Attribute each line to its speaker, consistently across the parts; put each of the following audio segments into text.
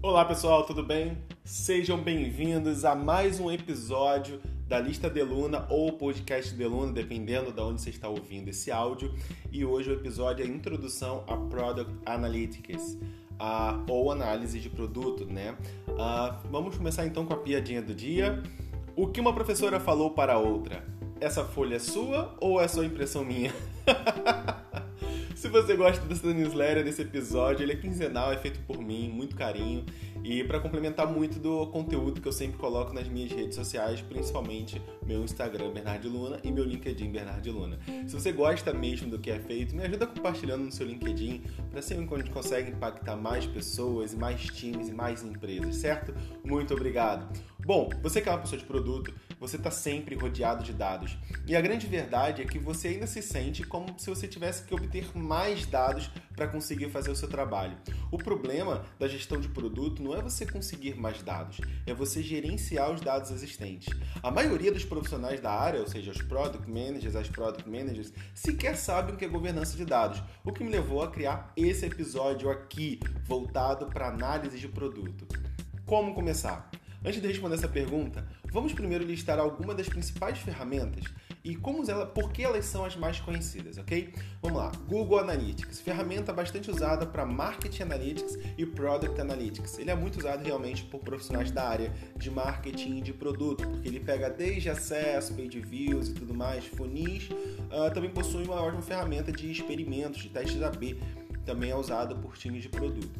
Speaker 1: Olá pessoal, tudo bem? Sejam bem-vindos a mais um episódio da Lista de Luna ou podcast de Luna, dependendo de onde você está ouvindo esse áudio. E hoje o episódio é a introdução a Product Analytics, uh, ou análise de produto, né? Uh, vamos começar então com a piadinha do dia. O que uma professora falou para outra? Essa folha é sua ou é só impressão minha? Se você gosta dessa newsletter, desse episódio, ele é quinzenal, é feito por mim, muito carinho. E para complementar muito do conteúdo que eu sempre coloco nas minhas redes sociais, principalmente meu Instagram Bernard Luna e meu LinkedIn Bernard Luna. Se você gosta mesmo do que é feito, me ajuda compartilhando no seu LinkedIn para ser onde a gente consegue impactar mais pessoas, mais times e mais empresas, certo? Muito obrigado. Bom, você que é uma pessoa de produto, você está sempre rodeado de dados. E a grande verdade é que você ainda se sente como se você tivesse que obter mais dados para conseguir fazer o seu trabalho. O problema da gestão de produto não é você conseguir mais dados, é você gerenciar os dados existentes. A maioria dos profissionais da área, ou seja, os product managers, as product managers, sequer sabem o que é governança de dados, o que me levou a criar esse episódio aqui, voltado para análise de produto. Como começar? Antes de responder essa pergunta, vamos primeiro listar algumas das principais ferramentas e como ela, por que elas são as mais conhecidas, ok? Vamos lá. Google Analytics, ferramenta bastante usada para Marketing Analytics e Product Analytics. Ele é muito usado realmente por profissionais da área de marketing de produto, porque ele pega desde acesso, page views e tudo mais, funis. Uh, também possui uma ótima ferramenta de experimentos, de testes AB. Também é usado por times de produto.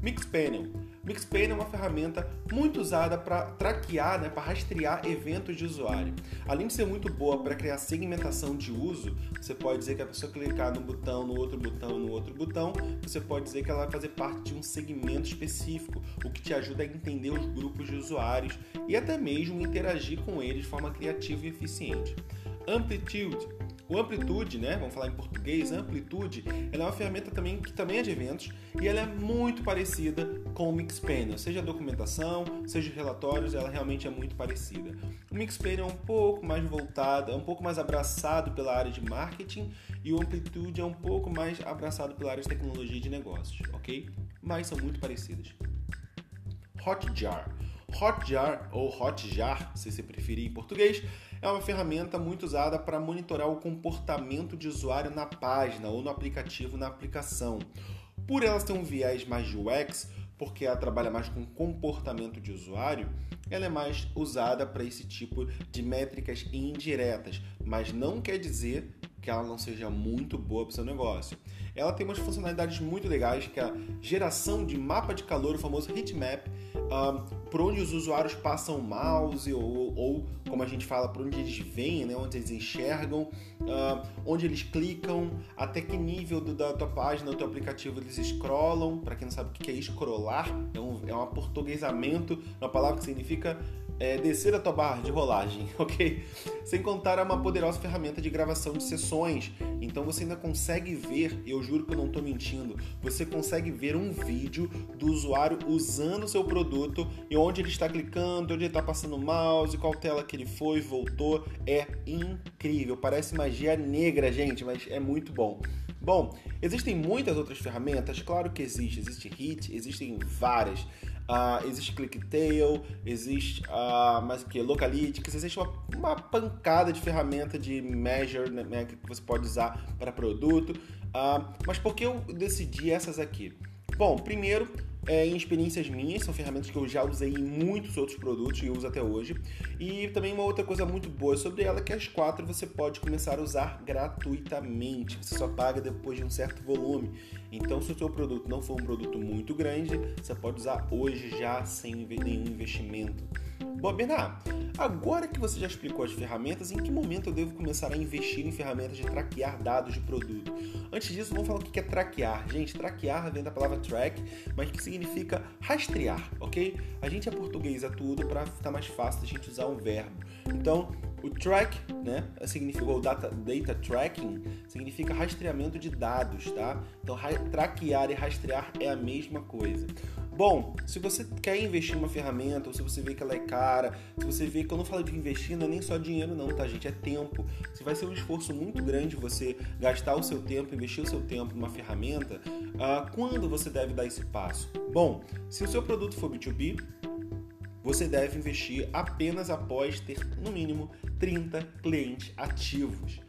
Speaker 1: Mixpanel Mixpanel é uma ferramenta muito usada para traquear, né, para rastrear eventos de usuário. Além de ser muito boa para criar segmentação de uso, você pode dizer que a pessoa clicar no botão, no outro botão, no outro botão, você pode dizer que ela vai fazer parte de um segmento específico, o que te ajuda a entender os grupos de usuários e até mesmo interagir com eles de forma criativa e eficiente. Amplitude o Amplitude, né, vamos falar em português, Amplitude, ela é uma ferramenta também que também é de eventos e ela é muito parecida com o Mixpanel, seja documentação, seja relatórios, ela realmente é muito parecida. O Mixpanel é um pouco mais voltado, é um pouco mais abraçado pela área de marketing e o Amplitude é um pouco mais abraçado pela área de tecnologia e de negócios, ok? Mas são muito parecidas. Hotjar. Hotjar ou Hotjar, se você preferir em português, é uma ferramenta muito usada para monitorar o comportamento de usuário na página ou no aplicativo na aplicação. Por elas ter um viés mais de UX, porque ela trabalha mais com comportamento de usuário, ela é mais usada para esse tipo de métricas indiretas, mas não quer dizer que ela não seja muito boa para o seu negócio. Ela tem umas funcionalidades muito legais, que é a geração de mapa de calor, o famoso heatmap, por onde os usuários passam o mouse ou, ou, como a gente fala, por onde eles vêm, né, onde eles enxergam, uh, onde eles clicam, até que nível do, da tua página, do teu aplicativo eles scrollam. Para quem não sabe o que é scrollar, é um, é um portuguesamento, uma palavra que significa é, descer a tua barra de rolagem, ok? Sem contar é uma poderosa ferramenta de gravação de sessões. Então você ainda consegue ver, eu juro que eu não estou mentindo, você consegue ver um vídeo do usuário usando o seu produto e onde ele está clicando, onde ele está passando o mouse, qual tela que ele foi, voltou. É incrível, parece magia negra, gente, mas é muito bom. Bom, existem muitas outras ferramentas, claro que existe. Existe Hit, existem várias. Uh, existe ClickTail, existe uh, mais que? Localytics, existe uma, uma, pancada de ferramenta de measure né, que você pode usar para produto. Uh, mas por que eu decidi essas aqui? Bom, primeiro, é, em experiências minhas, são ferramentas que eu já usei em muitos outros produtos e uso até hoje. E também uma outra coisa muito boa sobre ela é que as quatro você pode começar a usar gratuitamente. Você só paga depois de um certo volume. Então, se o seu produto não for um produto muito grande, você pode usar hoje já sem nenhum investimento. Bom, agora que você já explicou as ferramentas, em que momento eu devo começar a investir em ferramentas de traquear dados de produto? Antes disso, vamos falar o que é traquear. Gente, traquear vem da palavra track, mas que significa rastrear, ok? A gente é portuguesa tudo para ficar mais fácil a gente usar um verbo. Então, o track, né, significa o data, data tracking, significa rastreamento de dados, tá? Então, traquear e rastrear é a mesma coisa. Bom, se você quer investir em uma ferramenta, ou se você vê que ela é cara, se você vê que eu não falo de investir, não é nem só dinheiro não, tá gente? É tempo. Se vai ser um esforço muito grande você gastar o seu tempo, investir o seu tempo numa ferramenta, uh, quando você deve dar esse passo? Bom, se o seu produto for B2B, você deve investir apenas após ter, no mínimo, 30 clientes ativos.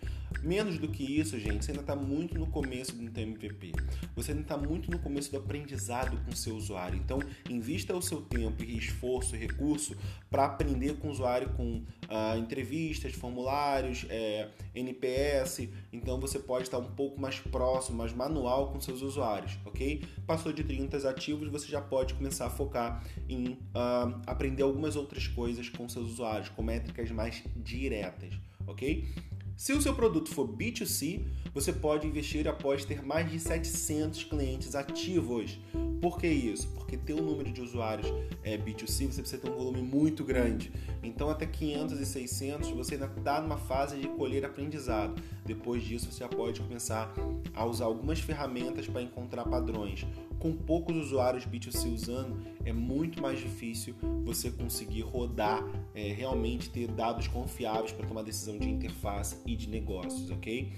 Speaker 1: Menos do que isso, gente, você ainda está muito no começo do MVP. Você ainda está muito no começo do aprendizado com seu usuário. Então, invista o seu tempo esforço recurso para aprender com o usuário com ah, entrevistas, formulários, é, NPS. Então, você pode estar um pouco mais próximo, mais manual com seus usuários, ok? Passou de 30 ativos, você já pode começar a focar em ah, aprender algumas outras coisas com seus usuários, com métricas mais diretas, ok? Se o seu produto for B2C, você pode investir após ter mais de 700 clientes ativos. Por que isso? Porque ter um número de usuários é, B2C, você precisa ter um volume muito grande. Então, até 500 e 600, você ainda está numa fase de colher aprendizado. Depois disso, você já pode começar a usar algumas ferramentas para encontrar padrões com poucos usuários B2C usando, é muito mais difícil você conseguir rodar, é, realmente ter dados confiáveis para tomar decisão de interface e de negócios, ok?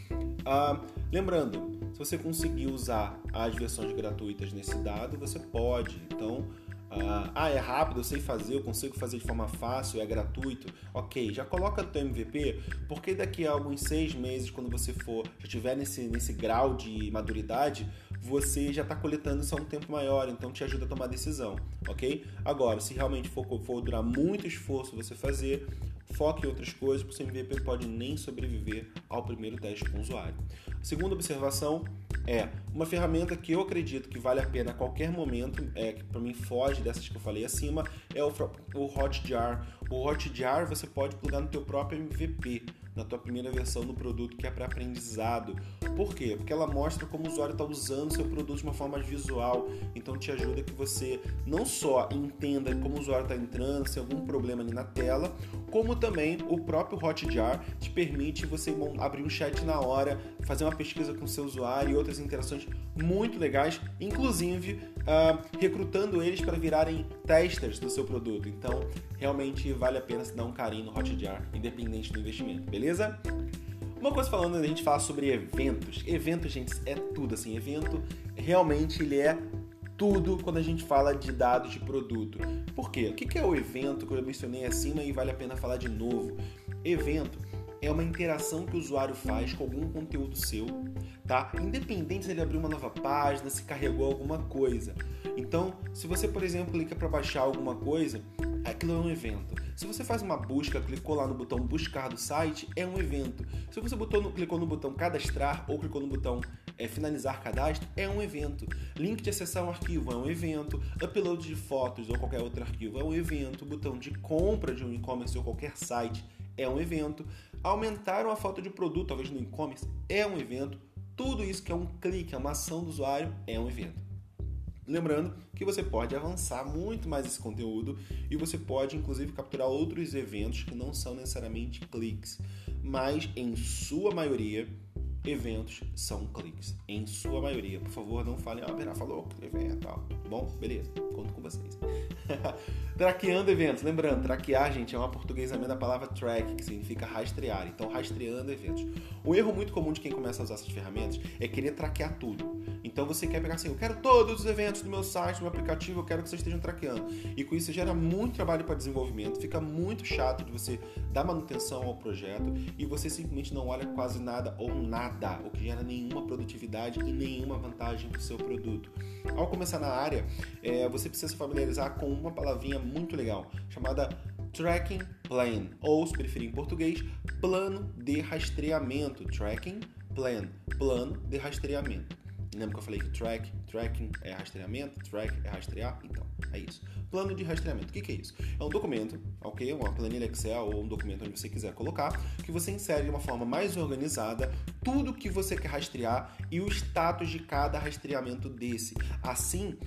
Speaker 1: Ah, lembrando, se você conseguir usar as versões gratuitas nesse dado, você pode. Então, ah, ah, é rápido, eu sei fazer, eu consigo fazer de forma fácil, é gratuito. Ok, já coloca teu MVP, porque daqui a alguns seis meses, quando você for, já estiver nesse, nesse grau de maturidade, você já está coletando isso há um tempo maior, então te ajuda a tomar decisão, ok? Agora, se realmente for, for durar muito esforço você fazer, foque em outras coisas, porque o MVP pode nem sobreviver ao primeiro teste com o usuário. A segunda observação é uma ferramenta que eu acredito que vale a pena a qualquer momento, é, que para mim foge dessas que eu falei acima, é o, o Hotjar. O Hotjar você pode plugar no teu próprio MVP na tua primeira versão do produto que é para aprendizado. Por quê? Porque ela mostra como o usuário está usando seu produto de uma forma visual. Então te ajuda que você não só entenda como o usuário está entrando, se algum problema ali na tela, como também o próprio Hotjar te permite você abrir um chat na hora, fazer uma pesquisa com o seu usuário e outras interações muito legais, inclusive uh, recrutando eles para virarem testers do seu produto. Então, realmente vale a pena se dar um carinho no Hotjar, independente do investimento, beleza? Uma coisa falando, a gente fala sobre eventos. Eventos, gente, é tudo assim. Evento realmente ele é tudo quando a gente fala de dados de produto. Por quê? O que é o evento que eu mencionei acima e vale a pena falar de novo? Evento é uma interação que o usuário faz com algum conteúdo seu, tá? Independente se ele abriu uma nova página, se carregou alguma coisa. Então, se você, por exemplo, clica para baixar alguma coisa, aquilo é um evento. Se você faz uma busca, clicou lá no botão buscar do site, é um evento. Se você botou no, clicou no botão cadastrar ou clicou no botão é, finalizar cadastro, é um evento. Link de acessar um arquivo é um evento. Upload de fotos ou qualquer outro arquivo é um evento. Botão de compra de um e-commerce ou qualquer site é um evento. Aumentar uma foto de produto, talvez no e-commerce, é um evento. Tudo isso que é um clique, é uma ação do usuário, é um evento. Lembrando que você pode avançar muito mais esse conteúdo e você pode inclusive capturar outros eventos que não são necessariamente cliques, mas em sua maioria eventos são cliques. Em sua maioria. Por favor, não falem, ah, Berá falou evento tal. Bom, beleza, conto com vocês. Traqueando eventos. Lembrando, traquear, gente, é uma portuguesamento da palavra track, que significa rastrear. Então, rastreando eventos. O erro muito comum de quem começa a usar essas ferramentas é querer traquear tudo. Então, você quer pegar assim, eu quero todos os eventos do meu site, do meu aplicativo, eu quero que vocês estejam traqueando. E com isso, gera muito trabalho para desenvolvimento, fica muito chato de você dar manutenção ao projeto e você simplesmente não olha quase nada ou nada, o que gera nenhuma produtividade e nenhuma vantagem para o seu produto. Ao começar na área, é, você precisa se familiarizar com uma palavrinha muito legal chamada Tracking Plan, ou se preferir em português, plano de rastreamento. Tracking Plan, plano de rastreamento. Lembra que eu falei que track, tracking é rastreamento, track é rastrear? Então, é isso. Plano de rastreamento. O que, que é isso? É um documento, ok? Uma planilha Excel ou um documento onde você quiser colocar, que você insere de uma forma mais organizada tudo que você quer rastrear e o status de cada rastreamento desse. Assim,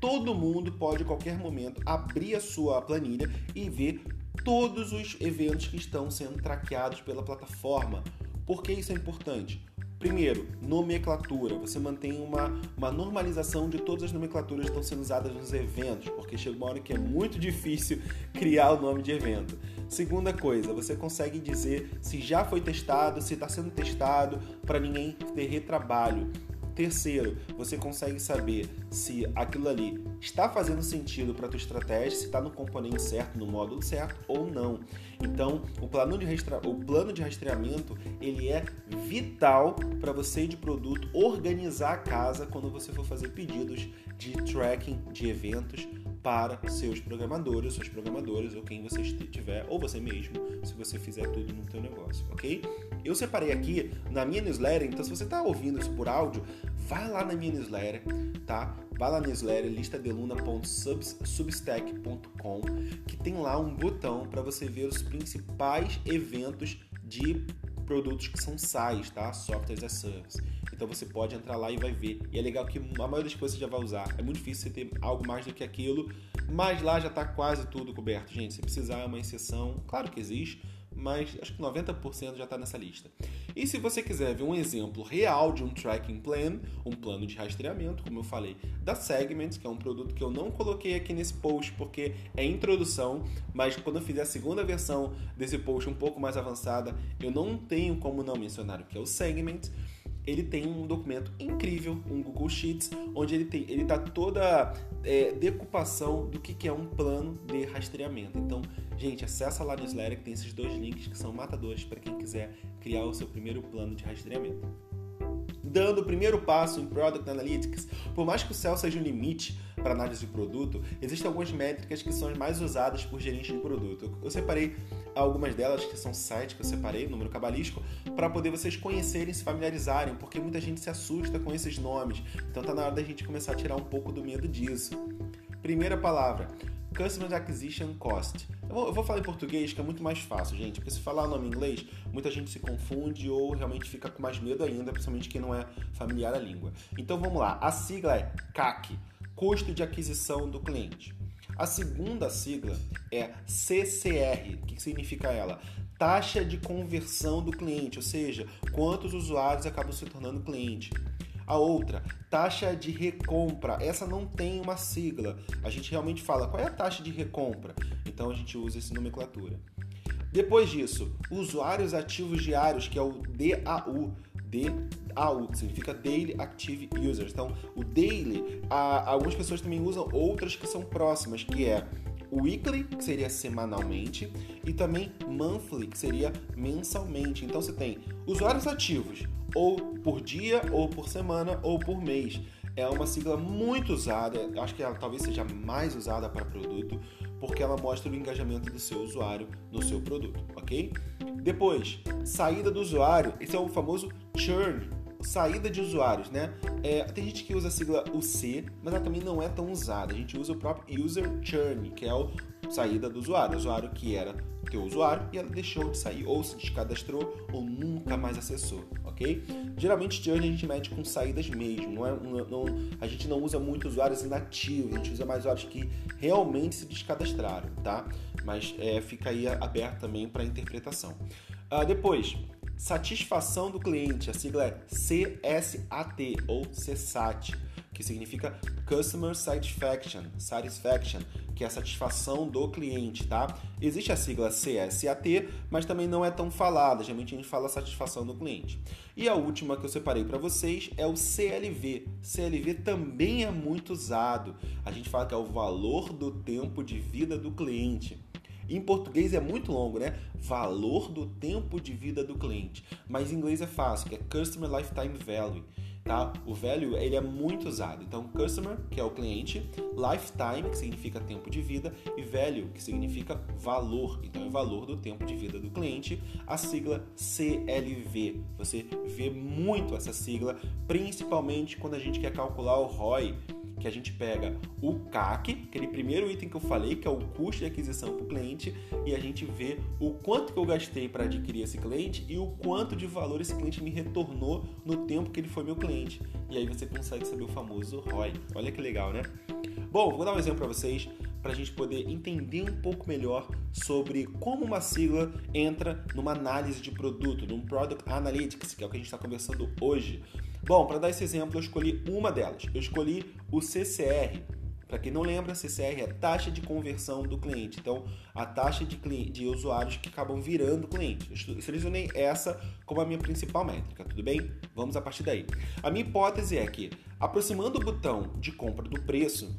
Speaker 1: todo mundo pode, a qualquer momento, abrir a sua planilha e ver todos os eventos que estão sendo traqueados pela plataforma. Por que isso é importante? Primeiro, nomenclatura. Você mantém uma, uma normalização de todas as nomenclaturas que estão sendo usadas nos eventos, porque chega uma hora que é muito difícil criar o nome de evento. Segunda coisa, você consegue dizer se já foi testado, se está sendo testado, para ninguém ter retrabalho. Terceiro, você consegue saber se aquilo ali está fazendo sentido para a tua estratégia, se está no componente certo, no módulo certo ou não. Então, o plano de, restra... o plano de rastreamento ele é vital para você de produto organizar a casa quando você for fazer pedidos de tracking de eventos para seus programadores, suas programadoras ou quem você tiver, ou você mesmo, se você fizer tudo no teu negócio, ok? Eu separei aqui na minha newsletter, então se você está ouvindo isso por áudio, vai lá na minha newsletter, tá? Vai lá na newsletter listadeluna.substack.com que tem lá um botão para você ver os principais eventos de produtos que são SaaS, tá? Software as Service. Então você pode entrar lá e vai ver. E é legal que a maioria das coisas você já vai usar. É muito difícil você ter algo mais do que aquilo, mas lá já está quase tudo coberto. Gente, se precisar é uma exceção, claro que existe, mas acho que 90% já está nessa lista. E se você quiser ver um exemplo real de um tracking plan, um plano de rastreamento, como eu falei, da Segments, que é um produto que eu não coloquei aqui nesse post porque é introdução, mas quando eu fizer a segunda versão desse post um pouco mais avançada, eu não tenho como não mencionar o que é o Segments ele tem um documento incrível, um Google Sheets, onde ele tem, ele tá toda é, decupação do que, que é um plano de rastreamento. Então, gente, acessa lá no newsletter que tem esses dois links que são matadores para quem quiser criar o seu primeiro plano de rastreamento dando o primeiro passo em Product Analytics, por mais que o céu seja um limite para análise de produto, existem algumas métricas que são as mais usadas por gerentes de produto. Eu separei algumas delas, que são sites que eu separei, número cabalístico, para poder vocês conhecerem, se familiarizarem, porque muita gente se assusta com esses nomes. Então tá na hora da gente começar a tirar um pouco do medo disso. Primeira palavra, Customer Acquisition Cost. Eu vou, eu vou, falar em português que é muito mais fácil, gente, porque se falar o nome em inglês, muita gente se confunde ou realmente fica com mais medo ainda, principalmente quem não é familiar à língua. Então vamos lá, a sigla é CAC, Custo de Aquisição do Cliente. A segunda sigla é CCR, o que significa ela? Taxa de conversão do cliente, ou seja, quantos usuários acabam se tornando cliente. A outra, taxa de recompra. Essa não tem uma sigla. A gente realmente fala qual é a taxa de recompra. Então a gente usa essa nomenclatura. Depois disso, usuários ativos diários, que é o DAU. DAU, que significa Daily Active Users. Então, o daily, algumas pessoas também usam outras que são próximas, que é weekly, que seria semanalmente, e também monthly, que seria mensalmente. Então você tem usuários ativos, ou por dia, ou por semana, ou por mês. É uma sigla muito usada, acho que ela talvez seja mais usada para produto, porque ela mostra o engajamento do seu usuário no seu produto, ok? Depois, saída do usuário, esse é o famoso churn, saída de usuários, né? É, tem gente que usa a sigla UC, mas ela também não é tão usada. A gente usa o próprio user churn, que é o saída do usuário, o usuário que era teu usuário e ela deixou de sair, ou se descadastrou, ou nunca mais acessou, ok? Geralmente churn a gente mede com saídas mesmo, não é, não, a gente não usa muito usuários inativos, a gente usa mais usuários que realmente se descadastraram, tá? Mas é, fica aí aberto também para interpretação. Uh, depois, satisfação do cliente, a sigla é CSAT ou CSAT, que significa Customer Satisfaction, Satisfaction, que é a satisfação do cliente, tá? Existe a sigla CSAT, mas também não é tão falada, geralmente a gente fala satisfação do cliente. E a última que eu separei para vocês é o CLV. CLV também é muito usado. A gente fala que é o valor do tempo de vida do cliente. Em português é muito longo, né? Valor do tempo de vida do cliente. Mas em inglês é fácil, que é Customer Lifetime Value. Tá? O value ele é muito usado. Então, customer, que é o cliente, lifetime, que significa tempo de vida, e value, que significa valor. Então, é valor do tempo de vida do cliente. A sigla CLV. Você vê muito essa sigla, principalmente quando a gente quer calcular o ROI que a gente pega o CAC, aquele primeiro item que eu falei, que é o custo de aquisição para o cliente, e a gente vê o quanto que eu gastei para adquirir esse cliente e o quanto de valor esse cliente me retornou no tempo que ele foi meu cliente. E aí você consegue saber o famoso ROI. Olha que legal, né? Bom, vou dar um exemplo para vocês. Para a gente poder entender um pouco melhor sobre como uma sigla entra numa análise de produto, num Product Analytics, que é o que a gente está conversando hoje. Bom, para dar esse exemplo, eu escolhi uma delas. Eu escolhi o CCR. Para quem não lembra, CCR é taxa de conversão do cliente. Então, a taxa de, de usuários que acabam virando cliente. Eu selecionei essa como a minha principal métrica, tudo bem? Vamos a partir daí. A minha hipótese é que, aproximando o botão de compra do preço,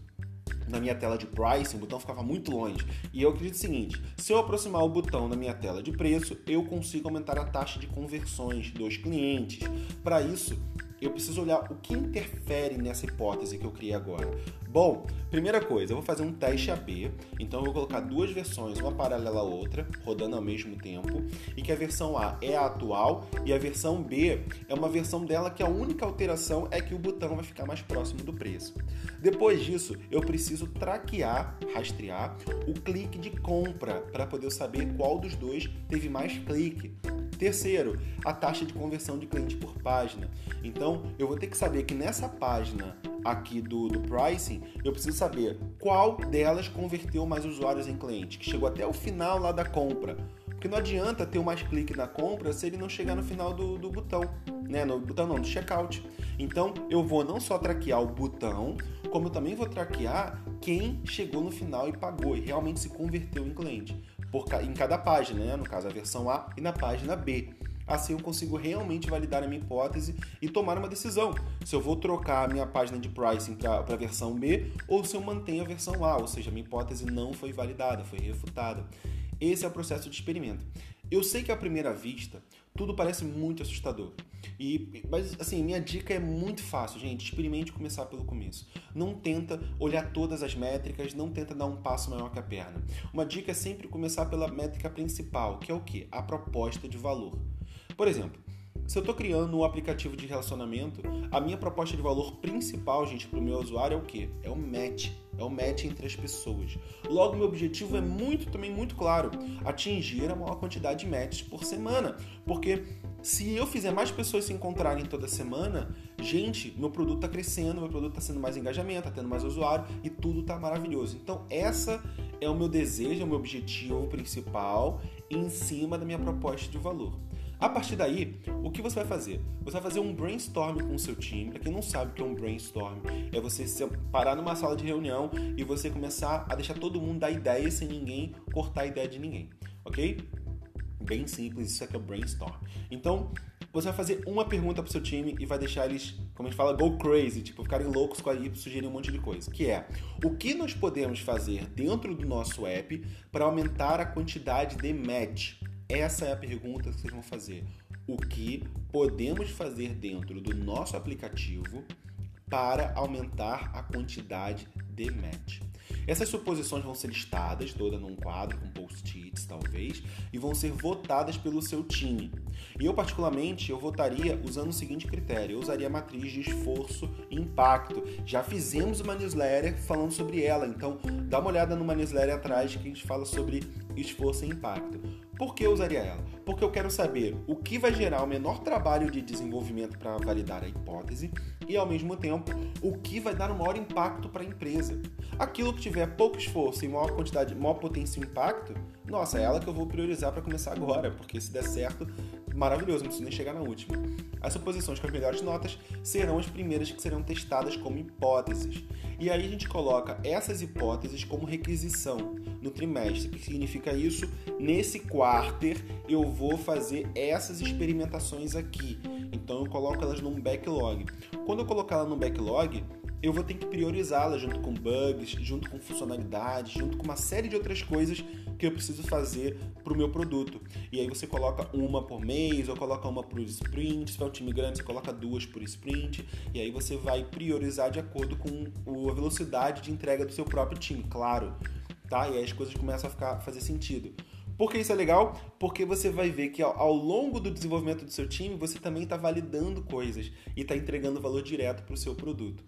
Speaker 1: na minha tela de pricing, o botão ficava muito longe. E eu acredito o seguinte: se eu aproximar o botão na minha tela de preço, eu consigo aumentar a taxa de conversões dos clientes. Para isso, eu preciso olhar o que interfere nessa hipótese que eu criei agora. Bom, primeira coisa, eu vou fazer um teste AB, então eu vou colocar duas versões, uma paralela à outra, rodando ao mesmo tempo, e que a versão A é a atual e a versão B é uma versão dela que a única alteração é que o botão vai ficar mais próximo do preço. Depois disso, eu preciso traquear, rastrear o clique de compra para poder saber qual dos dois teve mais clique. Terceiro, a taxa de conversão de cliente por página. Então, eu vou ter que saber que nessa página aqui do, do pricing, eu preciso saber qual delas converteu mais usuários em cliente, que chegou até o final lá da compra. Porque não adianta ter mais clique na compra se ele não chegar no final do, do botão, né? No botão não, do checkout. Então eu vou não só traquear o botão, como eu também vou traquear quem chegou no final e pagou e realmente se converteu em cliente por, em cada página, né? no caso a versão A e na página B. Assim eu consigo realmente validar a minha hipótese e tomar uma decisão se eu vou trocar a minha página de pricing para a versão B ou se eu mantenho a versão A, ou seja, a minha hipótese não foi validada, foi refutada. Esse é o processo de experimento. Eu sei que à primeira vista tudo parece muito assustador. E, mas assim, minha dica é muito fácil, gente. Experimente começar pelo começo. Não tenta olhar todas as métricas, não tenta dar um passo maior que a perna. Uma dica é sempre começar pela métrica principal, que é o que? A proposta de valor. Por exemplo, se eu estou criando um aplicativo de relacionamento, a minha proposta de valor principal, gente, para o meu usuário é o quê? É o match. É o match entre as pessoas. Logo, meu objetivo é muito, também muito claro, atingir a maior quantidade de matches por semana. Porque se eu fizer mais pessoas se encontrarem toda semana, gente, meu produto está crescendo, meu produto está sendo mais engajamento, está tendo mais usuário e tudo está maravilhoso. Então, essa é o meu desejo, é o meu objetivo principal em cima da minha proposta de valor. A partir daí, o que você vai fazer? Você vai fazer um brainstorm com o seu time. Para quem não sabe o que é um brainstorm, é você parar numa sala de reunião e você começar a deixar todo mundo dar ideia sem ninguém cortar a ideia de ninguém, ok? Bem simples, isso aqui é o brainstorm. Então, você vai fazer uma pergunta pro seu time e vai deixar eles, como a gente fala, go crazy, tipo, ficarem loucos com a e sugerir um monte de coisa. Que é, o que nós podemos fazer dentro do nosso app para aumentar a quantidade de match? Essa é a pergunta que vocês vão fazer. O que podemos fazer dentro do nosso aplicativo para aumentar a quantidade de match? Essas suposições vão ser listadas toda num quadro com post-its, talvez, e vão ser votadas pelo seu time. E eu, particularmente, eu votaria usando o seguinte critério: eu usaria a matriz de esforço e impacto. Já fizemos uma newsletter falando sobre ela, então dá uma olhada numa newsletter atrás que a gente fala sobre esforço e impacto. Por que eu usaria ela? Porque eu quero saber o que vai gerar o menor trabalho de desenvolvimento para validar a hipótese e, ao mesmo tempo, o que vai dar o maior impacto para a empresa. Aquilo que tiver pouco esforço e maior quantidade, maior potência e impacto, nossa, é ela que eu vou priorizar para começar agora, porque se der certo, maravilhoso, não preciso nem chegar na última. As suposições com as melhores notas serão as primeiras que serão testadas como hipóteses. E aí a gente coloca essas hipóteses como requisição no trimestre. O que significa isso? Nesse quarter eu vou fazer essas experimentações aqui. Então eu coloco elas num backlog. Quando eu colocar ela no backlog, eu vou ter que priorizá-la junto com bugs, junto com funcionalidades, junto com uma série de outras coisas que eu preciso fazer para o meu produto. E aí você coloca uma por mês, ou coloca uma por sprint, se for um time grande, você coloca duas por sprint, e aí você vai priorizar de acordo com a velocidade de entrega do seu próprio time, claro. Tá? E aí as coisas começam a ficar, fazer sentido. Por que isso é legal? Porque você vai ver que ao, longo do desenvolvimento do seu time, você também está validando coisas e está entregando valor direto para o seu produto.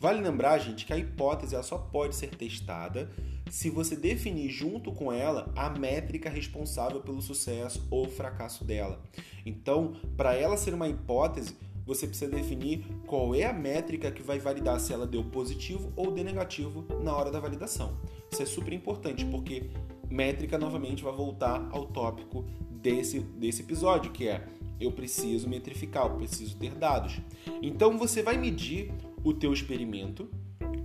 Speaker 1: Vale lembrar, gente, que a hipótese ela só pode ser testada se você definir junto com ela a métrica responsável pelo sucesso ou fracasso dela. Então, para ela ser uma hipótese, você precisa definir qual é a métrica que vai validar se ela deu positivo ou deu negativo na hora da validação. Isso é super importante porque métrica novamente vai voltar ao tópico desse, desse episódio, que é eu preciso metrificar, eu preciso ter dados. Então você vai medir o teu experimento,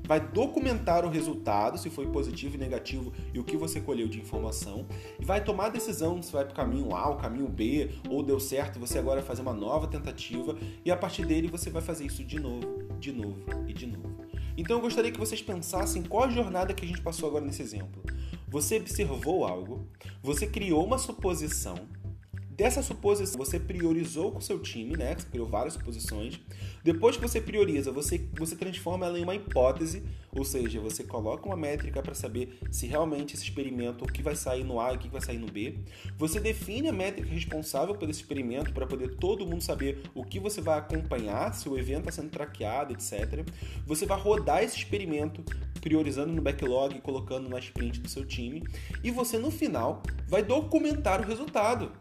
Speaker 1: vai documentar o resultado, se foi positivo e negativo e o que você colheu de informação, e vai tomar a decisão se vai para o caminho A, o caminho B, ou deu certo, você agora vai fazer uma nova tentativa, e a partir dele você vai fazer isso de novo, de novo e de novo. Então eu gostaria que vocês pensassem qual a jornada que a gente passou agora nesse exemplo. Você observou algo, você criou uma suposição, Dessa suposição, você priorizou com o seu time, né? Você criou várias suposições. Depois que você prioriza, você, você transforma ela em uma hipótese, ou seja, você coloca uma métrica para saber se realmente esse experimento, o que vai sair no A e o que vai sair no B. Você define a métrica responsável por esse experimento para poder todo mundo saber o que você vai acompanhar, se o evento está sendo traqueado, etc. Você vai rodar esse experimento priorizando no backlog e colocando na sprint do seu time. E você, no final, vai documentar o resultado.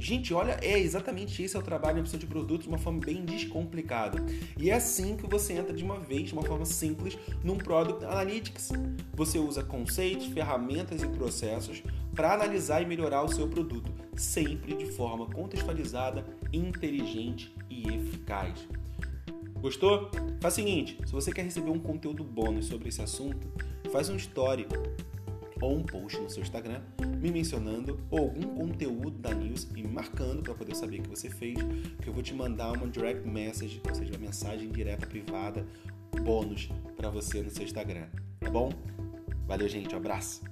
Speaker 1: Gente, olha, é exatamente esse é o trabalho em opção de produtos de uma forma bem descomplicada. E é assim que você entra de uma vez, de uma forma simples, num Product Analytics. Você usa conceitos, ferramentas e processos para analisar e melhorar o seu produto, sempre de forma contextualizada, inteligente e eficaz. Gostou? Faz o seguinte, se você quer receber um conteúdo bônus sobre esse assunto, faz um story ou um post no seu Instagram me mencionando ou algum conteúdo da news e me marcando para poder saber que você fez, que eu vou te mandar uma direct message, ou seja, uma mensagem direta privada bônus para você no seu Instagram, tá bom? Valeu, gente, um abraço.